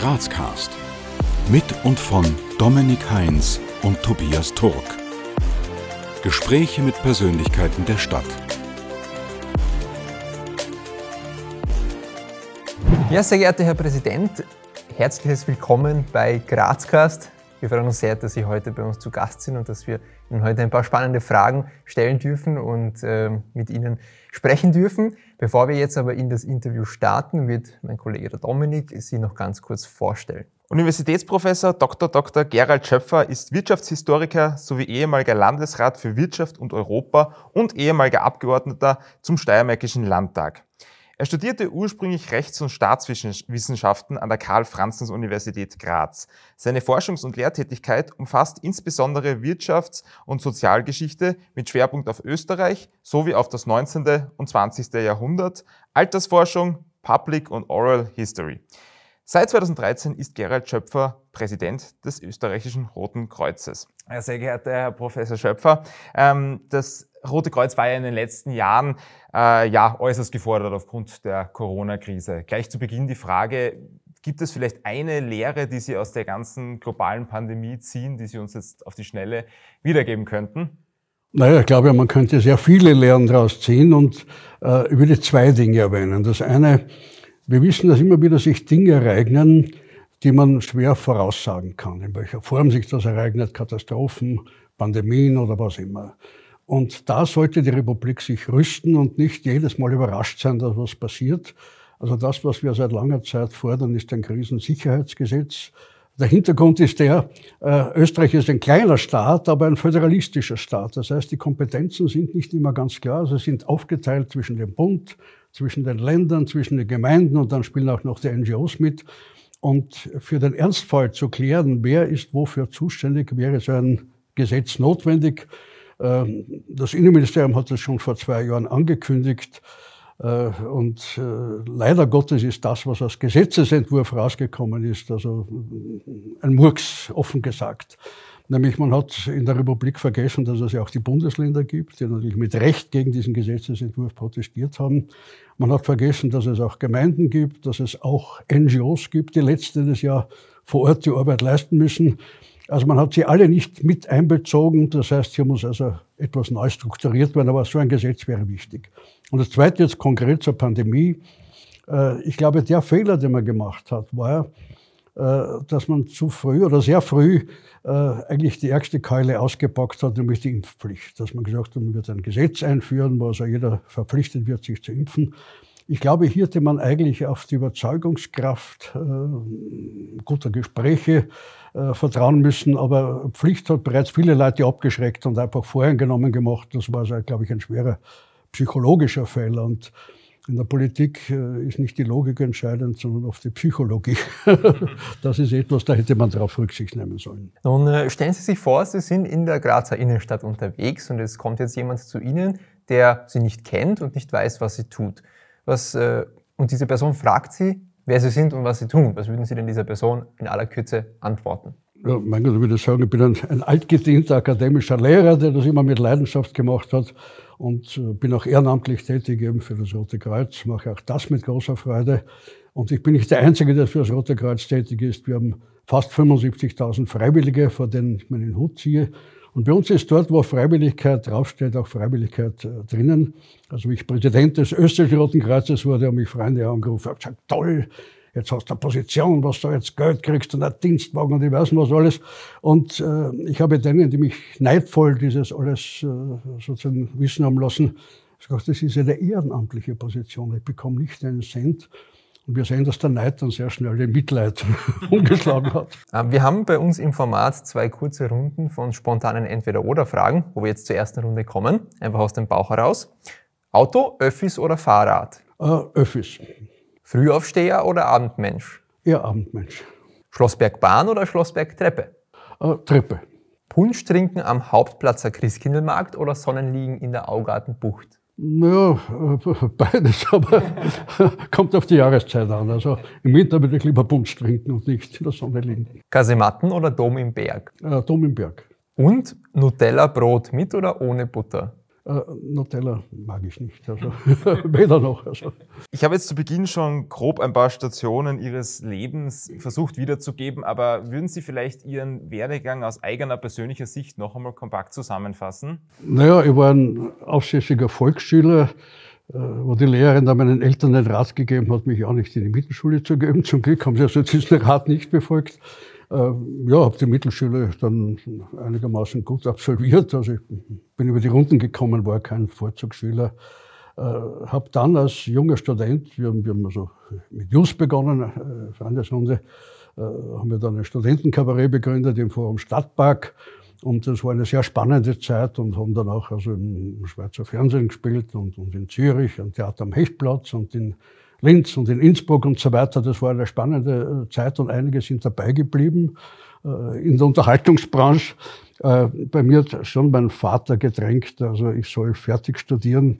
Grazcast. Mit und von Dominik Heinz und Tobias Turk. Gespräche mit Persönlichkeiten der Stadt. Ja, sehr geehrter Herr Präsident, herzliches Willkommen bei Grazcast. Wir freuen uns sehr, dass Sie heute bei uns zu Gast sind und dass wir Ihnen heute ein paar spannende Fragen stellen dürfen und äh, mit Ihnen sprechen dürfen. Bevor wir jetzt aber in das Interview starten, wird mein Kollege der Dominik Sie noch ganz kurz vorstellen. Universitätsprofessor Dr. Dr. Gerald Schöpfer ist Wirtschaftshistoriker sowie ehemaliger Landesrat für Wirtschaft und Europa und ehemaliger Abgeordneter zum Steiermärkischen Landtag. Er studierte ursprünglich Rechts- und Staatswissenschaften an der Karl-Franzens-Universität Graz. Seine Forschungs- und Lehrtätigkeit umfasst insbesondere Wirtschafts- und Sozialgeschichte mit Schwerpunkt auf Österreich sowie auf das 19. und 20. Jahrhundert, Altersforschung, Public und Oral History. Seit 2013 ist Gerald Schöpfer Präsident des österreichischen Roten Kreuzes. Sehr geehrter Herr Professor Schöpfer, ähm, das Rote Kreuz war ja in den letzten Jahren äh, ja äußerst gefordert aufgrund der Corona-Krise. Gleich zu Beginn die Frage, gibt es vielleicht eine Lehre, die Sie aus der ganzen globalen Pandemie ziehen, die Sie uns jetzt auf die Schnelle wiedergeben könnten? Naja, ich glaube, man könnte sehr viele Lehren daraus ziehen und äh, ich würde zwei Dinge erwähnen. Das eine, wir wissen, dass immer wieder sich Dinge ereignen, die man schwer voraussagen kann, in welcher Form sich das ereignet, Katastrophen, Pandemien oder was immer. Und da sollte die Republik sich rüsten und nicht jedes Mal überrascht sein, dass was passiert. Also das, was wir seit langer Zeit fordern, ist ein Krisensicherheitsgesetz. Der Hintergrund ist der, äh, Österreich ist ein kleiner Staat, aber ein föderalistischer Staat. Das heißt, die Kompetenzen sind nicht immer ganz klar. Sie sind aufgeteilt zwischen dem Bund, zwischen den Ländern, zwischen den Gemeinden und dann spielen auch noch die NGOs mit. Und für den Ernstfall zu klären, wer ist wofür zuständig, wäre so ein Gesetz notwendig. Ähm, das Innenministerium hat das schon vor zwei Jahren angekündigt. Äh, und äh, leider Gottes ist das, was als Gesetzesentwurf rausgekommen ist, also ein Murks, offen gesagt. Nämlich man hat in der Republik vergessen, dass es ja auch die Bundesländer gibt, die natürlich mit Recht gegen diesen Gesetzesentwurf protestiert haben. Man hat vergessen, dass es auch Gemeinden gibt, dass es auch NGOs gibt, die letztes Jahr vor Ort die Arbeit leisten müssen. Also man hat sie alle nicht mit einbezogen. Das heißt, hier muss also etwas neu strukturiert werden, aber so ein Gesetz wäre wichtig. Und das Zweite jetzt konkret zur Pandemie. Äh, ich glaube, der Fehler, den man gemacht hat, war, äh, dass man zu früh oder sehr früh äh, eigentlich die ärgste Keule ausgepackt hat, nämlich die Impfpflicht. Dass man gesagt hat, man wird ein Gesetz einführen, wo also jeder verpflichtet wird, sich zu impfen. Ich glaube, hier hätte man eigentlich auf die Überzeugungskraft äh, guter Gespräche äh, vertrauen müssen. Aber Pflicht hat bereits viele Leute abgeschreckt und einfach voreingenommen gemacht. Das war, also, glaube ich, ein schwerer psychologischer Fehler. Und in der Politik äh, ist nicht die Logik entscheidend, sondern oft die Psychologie. das ist etwas, da hätte man darauf Rücksicht nehmen sollen. Nun äh, stellen Sie sich vor, Sie sind in der Grazer Innenstadt unterwegs und es kommt jetzt jemand zu Ihnen, der Sie nicht kennt und nicht weiß, was sie tut. Was, äh, und diese Person fragt Sie, wer Sie sind und was Sie tun. Was würden Sie denn dieser Person in aller Kürze antworten? Ja, mein Gott, ich würde sagen, ich bin ein, ein altgedienter akademischer Lehrer, der das immer mit Leidenschaft gemacht hat und äh, bin auch ehrenamtlich tätig eben für das Rote Kreuz, mache auch das mit großer Freude. Und ich bin nicht der Einzige, der für das Rote Kreuz tätig ist. Wir haben fast 75.000 Freiwillige, vor denen ich meinen Hut ziehe. Und bei uns ist dort, wo Freiwilligkeit draufsteht, auch Freiwilligkeit äh, drinnen. Also wie ich Präsident des österreichischen Roten Kreuzes wurde, haben mich Freunde angerufen und gesagt, toll, jetzt hast du eine Position, was du jetzt Geld kriegst und einen Dienstwagen und ich weiß nicht was alles. Und äh, ich habe denen, die mich neidvoll dieses alles äh, sozusagen wissen haben lassen, gesagt, das ist eine ehrenamtliche Position. Ich bekomme nicht einen Cent. Und wir sehen, dass der Neid dann sehr schnell den Mitleid umgeschlagen hat. Ähm, wir haben bei uns im Format zwei kurze Runden von spontanen Entweder-Oder-Fragen, wo wir jetzt zur ersten Runde kommen. Einfach aus dem Bauch heraus. Auto, Öffis oder Fahrrad? Äh, Öffis. Frühaufsteher oder Abendmensch? Eher Abendmensch. Schlossbergbahn oder Schlossbergtreppe? Äh, Treppe. Punsch trinken am Hauptplatzer Christkindlmarkt oder Sonnenliegen in der Augartenbucht? Ja, äh, beides, aber kommt auf die Jahreszeit an. Also im Winter würde ich lieber Punsch trinken und nicht in der Sonne liegen. Kasematten oder Dom im Berg? Äh, Dom im Berg. Und Nutella-Brot mit oder ohne Butter? Äh, Nutella mag ich nicht, also weder noch. Also. Ich habe jetzt zu Beginn schon grob ein paar Stationen Ihres Lebens versucht wiederzugeben, aber würden Sie vielleicht Ihren Werdegang aus eigener persönlicher Sicht noch einmal kompakt zusammenfassen? Naja, ich war ein aufsässiger Volksschüler, äh, wo die Lehrerin da meinen Eltern den Rat gegeben hat, mich auch nicht in die Mittelschule zu geben. Zum Glück haben sie also diesen Rat nicht befolgt. Äh, ja, habe die Mittelschule dann einigermaßen gut absolviert. Also ich bin über die Runden gekommen, war kein Vorzugsschüler. Äh, habe dann als junger Student, wir haben, wir haben also mit Just begonnen, äh, Freundesrunde, äh, haben wir dann ein Studentenkabarett begründet im Forum Stadtpark. Und das war eine sehr spannende Zeit und haben dann auch also im Schweizer Fernsehen gespielt und, und in Zürich, am Theater am Hechtplatz und in Linz und in Innsbruck und so weiter. Das war eine spannende äh, Zeit und einige sind dabei geblieben äh, in der Unterhaltungsbranche. Äh, bei mir hat schon mein Vater gedrängt, also ich soll fertig studieren.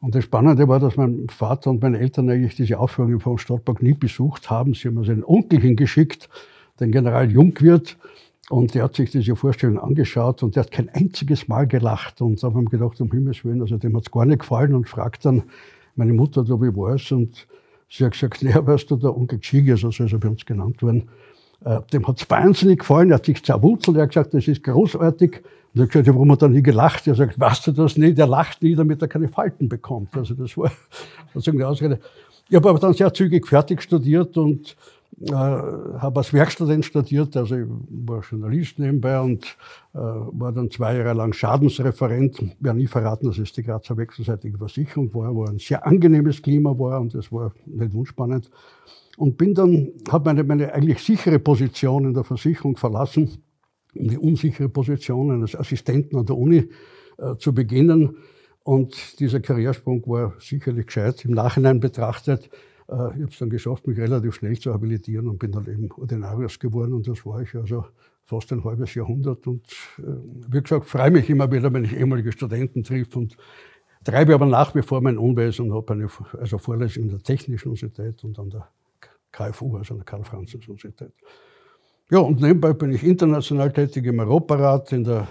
Und das Spannende war, dass mein Vater und meine Eltern eigentlich diese Aufführung vom Stadtpark nie besucht haben. Sie haben also einen Onkel hingeschickt, den General Jungwirth, und der hat sich diese Vorstellung angeschaut und der hat kein einziges Mal gelacht. Und da haben wir gedacht, um Himmels Willen, also dem hat es gar nicht gefallen und fragt dann, meine Mutter da wie war es und sie hat gesagt, naja, weißt du, der Onkel Chigas, also ist er bei uns genannt worden, äh, dem hat es wahnsinnig gefallen, er hat sich zerwurzelt, er hat gesagt, das ist großartig. Und er hat gesagt, ja, warum hat er nie gelacht? Er sagt, weißt du das nicht? Er lacht nie, damit er keine Falten bekommt. Also das war sozusagen die Ausrede. Ich habe aber dann sehr zügig fertig studiert und habe als Werkstudent studiert, also ich war Journalist nebenbei und äh, war dann zwei Jahre lang Schadensreferent. Ich werde nie verraten, dass es die Grazer wechselseitige Versicherung war, wo ein sehr angenehmes Klima war und das war nicht unspannend. Und bin dann, habe meine, meine eigentlich sichere Position in der Versicherung verlassen, um die unsichere Position eines Assistenten an der Uni äh, zu beginnen. Und dieser Karriersprung war sicherlich gescheit im Nachhinein betrachtet. Äh, ich habe es dann geschafft, mich relativ schnell zu habilitieren und bin dann eben Ordinarius geworden und das war ich also fast ein halbes Jahrhundert. Und äh, wie gesagt, freue mich immer wieder, wenn ich ehemalige Studenten treffe und treibe aber nach wie vor mein Unwesen und habe eine also Vorlesung in der Technischen Universität und an der KFU, also an der Karl-Franzens-Universität. Ja, und nebenbei bin ich international tätig im Europarat, in der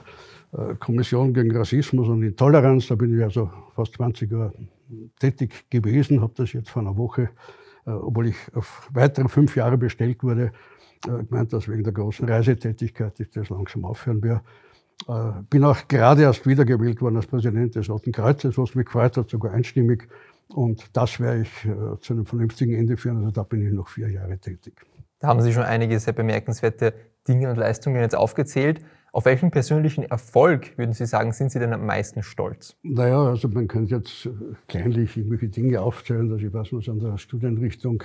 äh, Kommission gegen Rassismus und Intoleranz. Da bin ich also fast 20 Jahre tätig gewesen, habe das jetzt vor einer Woche, äh, obwohl ich auf weitere fünf Jahre bestellt wurde, äh, gemeint, dass wegen der großen Reisetätigkeit ich das langsam aufhören werde. Äh, bin auch gerade erst wiedergewählt worden als Präsident des Roten Kreuzes, was mich gefreut hat, sogar einstimmig. Und das werde ich äh, zu einem vernünftigen Ende führen. Also da bin ich noch vier Jahre tätig. Da haben Sie schon einige sehr bemerkenswerte Dinge und Leistungen jetzt aufgezählt. Auf welchen persönlichen Erfolg, würden Sie sagen, sind Sie denn am meisten stolz? Naja, also man könnte jetzt kleinlich irgendwelche Dinge aufzählen, dass ich weiß, was an der Studienrichtung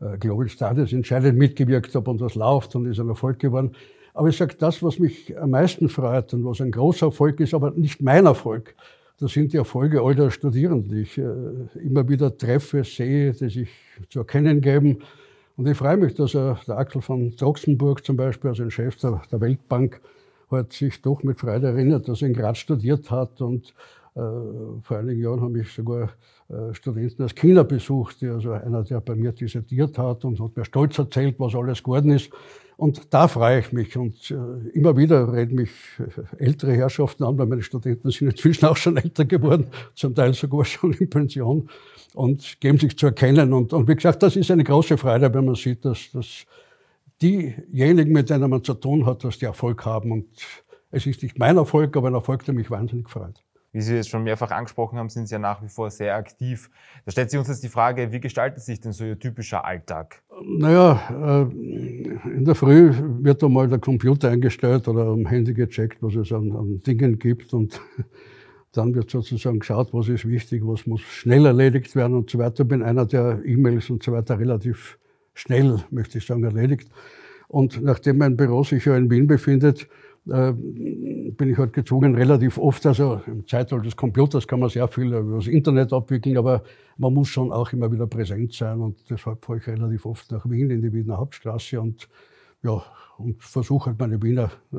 äh, Global Studies entscheidend mitgewirkt habe und was läuft und ist ein Erfolg geworden. Aber ich sage, das, was mich am meisten freut und was ein großer Erfolg ist, aber nicht mein Erfolg, das sind die Erfolge all der Studierenden, die ich äh, immer wieder treffe, sehe, die sich zu erkennen geben. Und ich freue mich, dass er, der Axel von Troxenburg zum Beispiel, also ein Chef der Weltbank, hat sich doch mit Freude erinnert, dass er in Graz studiert hat und äh, vor einigen Jahren habe ich sogar äh, Studenten aus China besucht, die also einer, der bei mir dissertiert hat und hat mir stolz erzählt, was alles geworden ist. Und da freue ich mich. Und äh, immer wieder reden mich äh, ältere Herrschaften an, weil meine Studenten sind inzwischen auch schon älter geworden, zum Teil sogar schon in Pension und geben sich zu erkennen. Und, und wie gesagt, das ist eine große Freude, wenn man sieht, dass, dass diejenigen, mit denen man zu tun hat, dass die Erfolg haben. Und es ist nicht mein Erfolg, aber ein Erfolg, der mich wahnsinnig freut. Wie Sie es schon mehrfach angesprochen haben, sind Sie ja nach wie vor sehr aktiv. Da stellt sich uns jetzt die Frage, wie gestaltet sich denn so Ihr typischer Alltag? Naja, äh, in der Früh wird einmal der Computer eingestellt oder am Handy gecheckt, was es an, an Dingen gibt und dann wird sozusagen geschaut, was ist wichtig, was muss schnell erledigt werden und so weiter. Ich bin einer, der E-Mails und so weiter relativ schnell, möchte ich sagen, erledigt. Und nachdem mein Büro sich ja in Wien befindet, äh, bin ich halt gezwungen, relativ oft, also im Zeitalter des Computers kann man sehr viel über das Internet abwickeln, aber man muss schon auch immer wieder präsent sein und deshalb fahre ich relativ oft nach Wien in die Wiener Hauptstraße und ja, und versuche halt meine Wiener äh,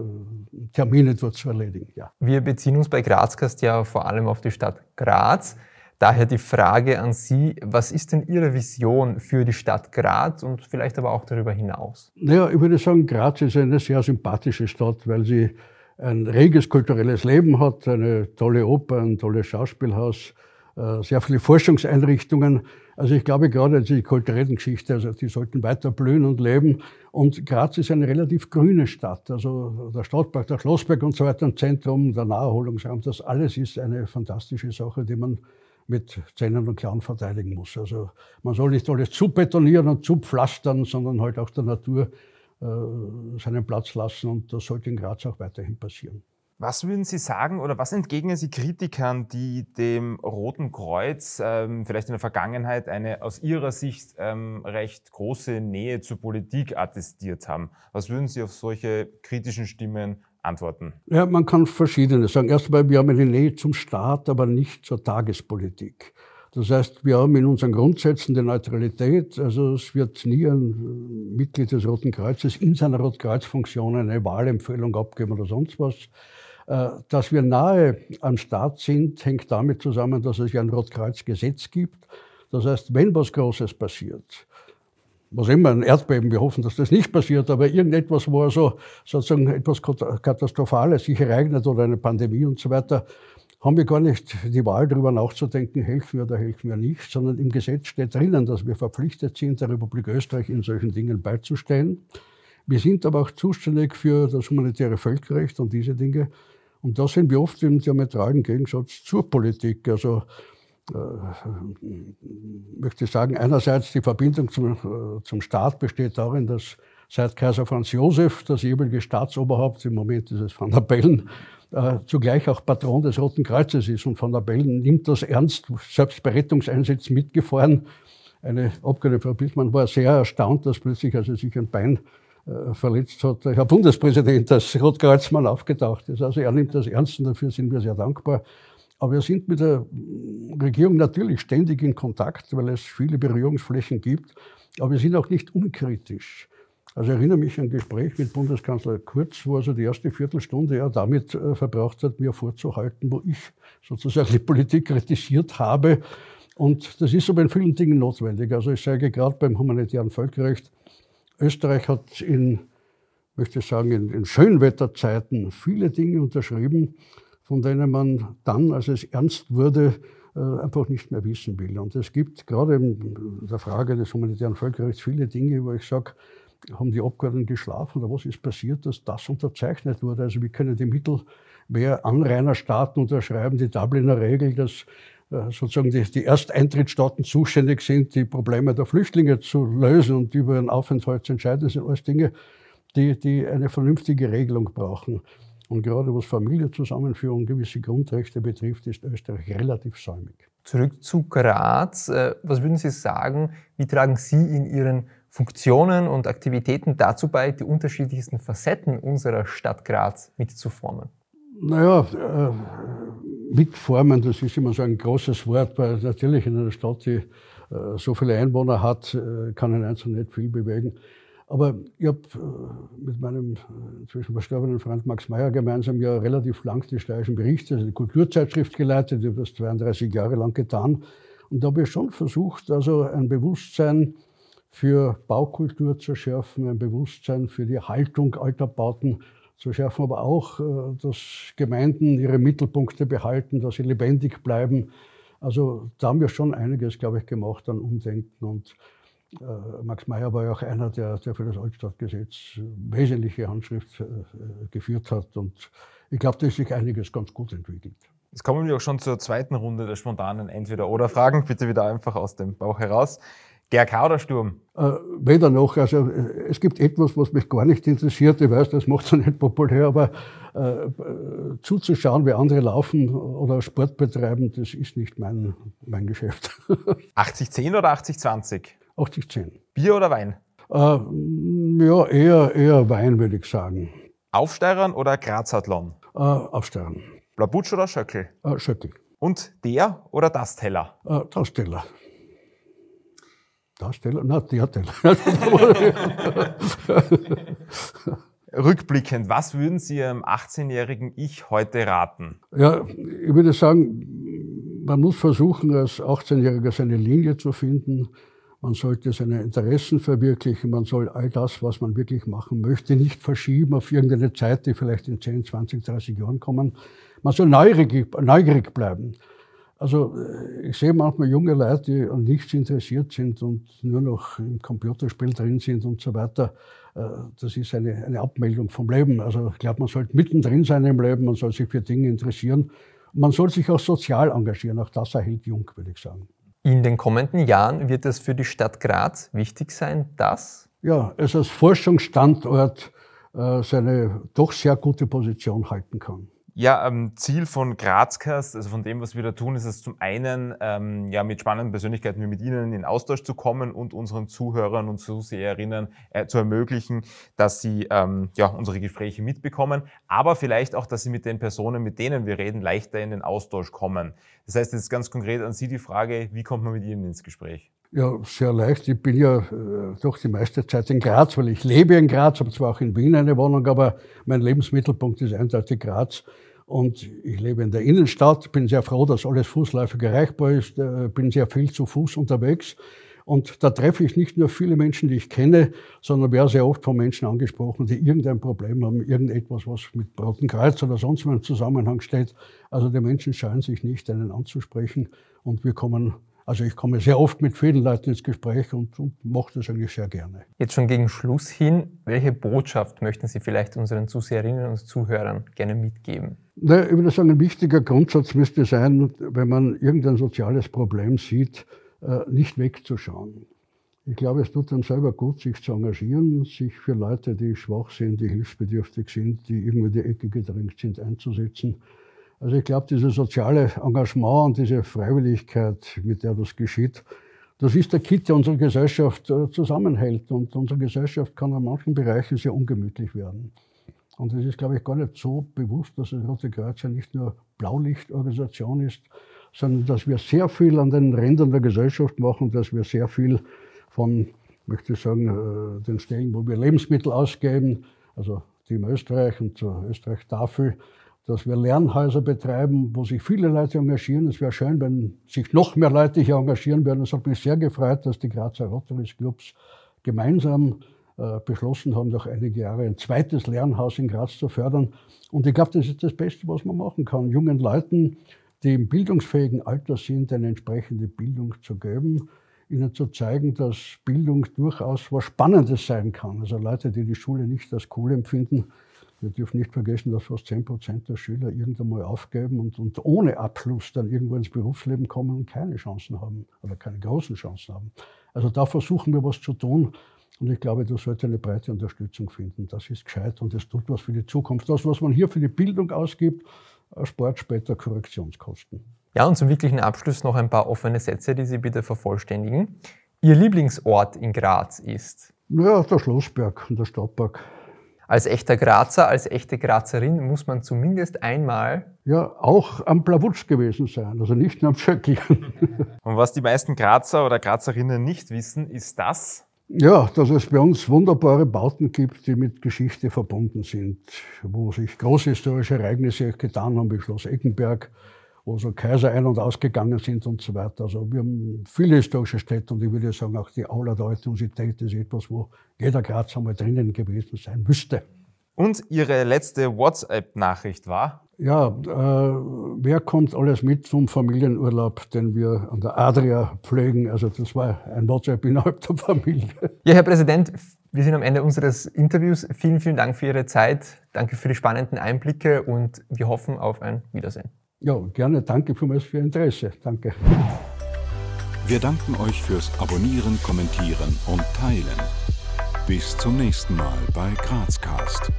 Termine dort zu erledigen. Ja. Wir beziehen uns bei Grazcast ja vor allem auf die Stadt Graz. Daher die Frage an Sie, was ist denn Ihre Vision für die Stadt Graz und vielleicht aber auch darüber hinaus? Naja, ich würde sagen, Graz ist eine sehr sympathische Stadt, weil sie ein reges kulturelles Leben hat, eine tolle Oper, ein tolles Schauspielhaus, äh, sehr viele Forschungseinrichtungen. Also ich glaube gerade die kulturellen Geschichte, also die sollten weiter blühen und leben. Und Graz ist eine relativ grüne Stadt. Also der Stadtpark, der Schlossberg und so weiter, ein Zentrum, der Naherholungsraum, das alles ist eine fantastische Sache, die man mit Zähnen und Klauen verteidigen muss. Also man soll nicht alles zu betonieren und zu pflastern, sondern halt auch der Natur äh, seinen Platz lassen und das sollte in Graz auch weiterhin passieren. Was würden Sie sagen oder was entgegnen Sie Kritikern, die dem Roten Kreuz ähm, vielleicht in der Vergangenheit eine aus Ihrer Sicht ähm, recht große Nähe zur Politik attestiert haben? Was würden Sie auf solche kritischen Stimmen antworten? Ja, man kann Verschiedenes sagen. Erstmal, wir haben eine Nähe zum Staat, aber nicht zur Tagespolitik. Das heißt, wir haben in unseren Grundsätzen die Neutralität. Also es wird nie ein Mitglied des Roten Kreuzes in seiner Rotkreuzfunktion eine Wahlempfehlung abgeben oder sonst was. Äh, dass wir nahe am Staat sind, hängt damit zusammen, dass es ja ein Rotkreuzgesetz gibt. Das heißt, wenn was Großes passiert, was immer, ein Erdbeben, wir hoffen, dass das nicht passiert, aber irgendetwas, wo also sozusagen etwas Katastrophales sich ereignet oder eine Pandemie und so weiter, haben wir gar nicht die Wahl, darüber nachzudenken, helfen wir oder helfen wir nicht, sondern im Gesetz steht drinnen, dass wir verpflichtet sind, der Republik Österreich in solchen Dingen beizustehen. Wir sind aber auch zuständig für das humanitäre Völkerrecht und diese Dinge. Und da sind wir oft im diametralen Gegensatz zur Politik. Also äh, möchte sagen, einerseits die Verbindung zum, äh, zum Staat besteht darin, dass seit Kaiser Franz Josef, das jeweilige Staatsoberhaupt, im Moment ist es Van der Bellen, äh, zugleich auch Patron des Roten Kreuzes ist. Und Van der Bellen nimmt das ernst, selbst bei Rettungseinsätzen mitgefahren. Eine Abgeordnete Frau Bildmann war sehr erstaunt, dass plötzlich also sich ein Bein äh, verletzt hat der Herr Bundespräsident als Rotkreuzmann aufgetaucht ist. Also er nimmt das ernst und dafür sind wir sehr dankbar. Aber wir sind mit der Regierung natürlich ständig in Kontakt, weil es viele Berührungsflächen gibt. Aber wir sind auch nicht unkritisch. Also ich erinnere mich an ein Gespräch mit Bundeskanzler Kurz, wo also die erste Viertelstunde er damit äh, verbraucht hat, mir vorzuhalten, wo ich sozusagen die Politik kritisiert habe. Und das ist aber in vielen Dingen notwendig. Also ich sage gerade beim humanitären Völkerrecht, Österreich hat in, möchte ich sagen, in, in Schönwetterzeiten viele Dinge unterschrieben, von denen man dann, als es ernst wurde, äh, einfach nicht mehr wissen will. Und es gibt gerade in der Frage des humanitären Völkerrechts viele Dinge, wo ich sage, haben die Abgeordneten geschlafen oder was ist passiert, dass das unterzeichnet wurde? Also wie können die Mittelmeer-Anrainerstaaten unterschreiben, die Dubliner Regel, dass äh, sozusagen die, die Ersteintrittsstaaten zuständig sind, die Probleme der Flüchtlinge zu lösen und über ihren Aufenthalt zu entscheiden. Das sind alles Dinge, die, die eine vernünftige Regelung brauchen. Und gerade was Familienzusammenführung, gewisse Grundrechte betrifft, ist Österreich relativ säumig. Zurück zu Graz. Äh, was würden Sie sagen, wie tragen Sie in Ihren Funktionen und Aktivitäten dazu bei, die unterschiedlichsten Facetten unserer Stadt Graz mitzuformen? Naja, äh, mitformen, das ist immer so ein großes Wort, weil natürlich in einer Stadt, die äh, so viele Einwohner hat, äh, kann ein Einzelner nicht viel bewegen. Aber ich habe äh, mit meinem äh, inzwischen verstorbenen Freund Max Meyer gemeinsam ja relativ lang die steirischen Berichte, also die Kulturzeitschrift geleitet, ich habe das 32 Jahre lang getan. Und da habe ich schon versucht, also ein Bewusstsein für Baukultur zu schärfen, ein Bewusstsein für die Haltung alter Bauten zu schärfen, aber auch, äh, dass Gemeinden ihre Mittelpunkte behalten, dass sie lebendig bleiben. Also da haben wir schon einiges, glaube ich, gemacht an Umdenken. Und Max Meyer war ja auch einer, der, der für das Altstadtgesetz wesentliche Handschrift äh, geführt hat. Und ich glaube, da ist sich einiges ganz gut entwickelt. Jetzt kommen wir auch schon zur zweiten Runde der spontanen Entweder-Oder-Fragen. Bitte wieder einfach aus dem Bauch heraus. GRK oder Sturm? Äh, weder noch. Also äh, es gibt etwas, was mich gar nicht interessiert. Ich weiß, das macht es nicht populär, aber äh, zuzuschauen, wie andere laufen oder Sport betreiben, das ist nicht mein, mein Geschäft. 80-10 oder 80-20? 80-10. Bier oder Wein? Äh, ja, eher, eher Wein, würde ich sagen. Aufsteirern oder Grazathlon? Äh, Aufsteirern. Blabutsch oder Schöckel? Äh, Schöckel. Und der oder das Teller? Äh, das Teller. Darsteller? Na, Theater. Rückblickend, was würden Sie Ihrem 18-jährigen Ich heute raten? Ja, ich würde sagen, man muss versuchen, als 18-Jähriger seine Linie zu finden. Man sollte seine Interessen verwirklichen. Man soll all das, was man wirklich machen möchte, nicht verschieben auf irgendeine Zeit, die vielleicht in 10, 20, 30 Jahren kommen. Man soll neugierig, neugierig bleiben. Also äh, ich sehe manchmal junge Leute, die an nichts interessiert sind und nur noch im Computerspiel drin sind und so weiter. Äh, das ist eine, eine Abmeldung vom Leben. Also ich glaube, man sollte mittendrin sein im Leben, man soll sich für Dinge interessieren. Man soll sich auch sozial engagieren. Auch das erhält jung, würde ich sagen. In den kommenden Jahren wird es für die Stadt Graz wichtig sein, dass ja, es als Forschungsstandort äh, seine doch sehr gute Position halten kann. Ja, ähm, Ziel von Grazcast, also von dem, was wir da tun, ist es zum einen, ähm, ja, mit spannenden Persönlichkeiten wie mit Ihnen in Austausch zu kommen und unseren Zuhörern und Zuseherinnen äh, zu ermöglichen, dass sie ähm, ja, unsere Gespräche mitbekommen, aber vielleicht auch, dass sie mit den Personen, mit denen wir reden, leichter in den Austausch kommen. Das heißt jetzt ganz konkret an Sie die Frage, wie kommt man mit Ihnen ins Gespräch? Ja, sehr leicht. Ich bin ja äh, doch die meiste Zeit in Graz, weil ich lebe in Graz, habe zwar auch in Wien eine Wohnung, aber mein Lebensmittelpunkt ist eindeutig Graz. Und ich lebe in der Innenstadt, bin sehr froh, dass alles fußläufig erreichbar ist, äh, bin sehr viel zu Fuß unterwegs. Und da treffe ich nicht nur viele Menschen, die ich kenne, sondern werde sehr oft von Menschen angesprochen, die irgendein Problem haben, irgendetwas, was mit Roten oder sonst wo im Zusammenhang steht. Also die Menschen scheuen sich nicht, einen anzusprechen. Und wir kommen also ich komme sehr oft mit vielen Leuten ins Gespräch und, und mache das eigentlich sehr gerne. Jetzt schon gegen Schluss hin, welche Botschaft möchten Sie vielleicht unseren Zuseherinnen und Zuhörern gerne mitgeben? Na, ich würde sagen, ein wichtiger Grundsatz müsste sein, wenn man irgendein soziales Problem sieht, äh, nicht wegzuschauen. Ich glaube, es tut einem selber gut, sich zu engagieren, sich für Leute, die schwach sind, die hilfsbedürftig sind, die irgendwo in die Ecke gedrängt sind, einzusetzen. Also ich glaube, dieses soziale Engagement und diese Freiwilligkeit, mit der das geschieht, das ist der Kit, der unsere Gesellschaft äh, zusammenhält. Und unsere Gesellschaft kann in manchen Bereichen sehr ungemütlich werden. Und es ist, glaube ich, gar nicht so bewusst, dass das Rote Kreuz ja nicht nur Blaulichtorganisation ist, sondern dass wir sehr viel an den Rändern der Gesellschaft machen, dass wir sehr viel von, möchte ich sagen, äh, den Stellen, wo wir Lebensmittel ausgeben, also Team Österreich und zur Österreich Tafel, dass wir Lernhäuser betreiben, wo sich viele Leute engagieren. Es wäre schön, wenn sich noch mehr Leute hier engagieren würden. Es hat mich sehr gefreut, dass die Grazer Rotary Clubs gemeinsam äh, beschlossen haben, nach einigen Jahren ein zweites Lernhaus in Graz zu fördern. Und ich glaube, das ist das Beste, was man machen kann, jungen Leuten, die im bildungsfähigen Alter sind, eine entsprechende Bildung zu geben, ihnen zu zeigen, dass Bildung durchaus was Spannendes sein kann. Also Leute, die die Schule nicht als cool empfinden, wir dürfen nicht vergessen, dass fast 10 Prozent der Schüler irgendwann mal aufgeben und, und ohne Abschluss dann irgendwo ins Berufsleben kommen und keine Chancen haben oder keine großen Chancen haben. Also da versuchen wir was zu tun. Und ich glaube, das sollte eine breite Unterstützung finden. Das ist gescheit und es tut was für die Zukunft. Das, was man hier für die Bildung ausgibt, spart später Korrektionskosten. Ja, und zum wirklichen Abschluss noch ein paar offene Sätze, die Sie bitte vervollständigen. Ihr Lieblingsort in Graz ist? Naja, der Schlossberg und der Stadtpark. Als echter Grazer, als echte Grazerin muss man zumindest einmal ja auch am Plawutsch gewesen sein, also nicht nur am Schöckl. Und was die meisten Grazer oder Grazerinnen nicht wissen, ist das? Ja, dass es bei uns wunderbare Bauten gibt, die mit Geschichte verbunden sind, wo sich große historische Ereignisse getan haben, wie Schloss Eckenberg, wo so Kaiser ein- und ausgegangen sind und so weiter. Also wir haben viele historische Städte und ich würde sagen, auch die Aula der Universität ist etwas, wo jeder Graz einmal drinnen gewesen sein müsste. Und Ihre letzte WhatsApp-Nachricht war? Ja, äh, wer kommt alles mit zum Familienurlaub, den wir an der Adria pflegen? Also das war ein WhatsApp innerhalb der Familie. Ja, Herr Präsident, wir sind am Ende unseres Interviews. Vielen, vielen Dank für Ihre Zeit. Danke für die spannenden Einblicke und wir hoffen auf ein Wiedersehen. Ja, gerne. Danke vielmals für Ihr Interesse. Danke. Wir danken euch fürs Abonnieren, Kommentieren und Teilen. Bis zum nächsten Mal bei Grazcast.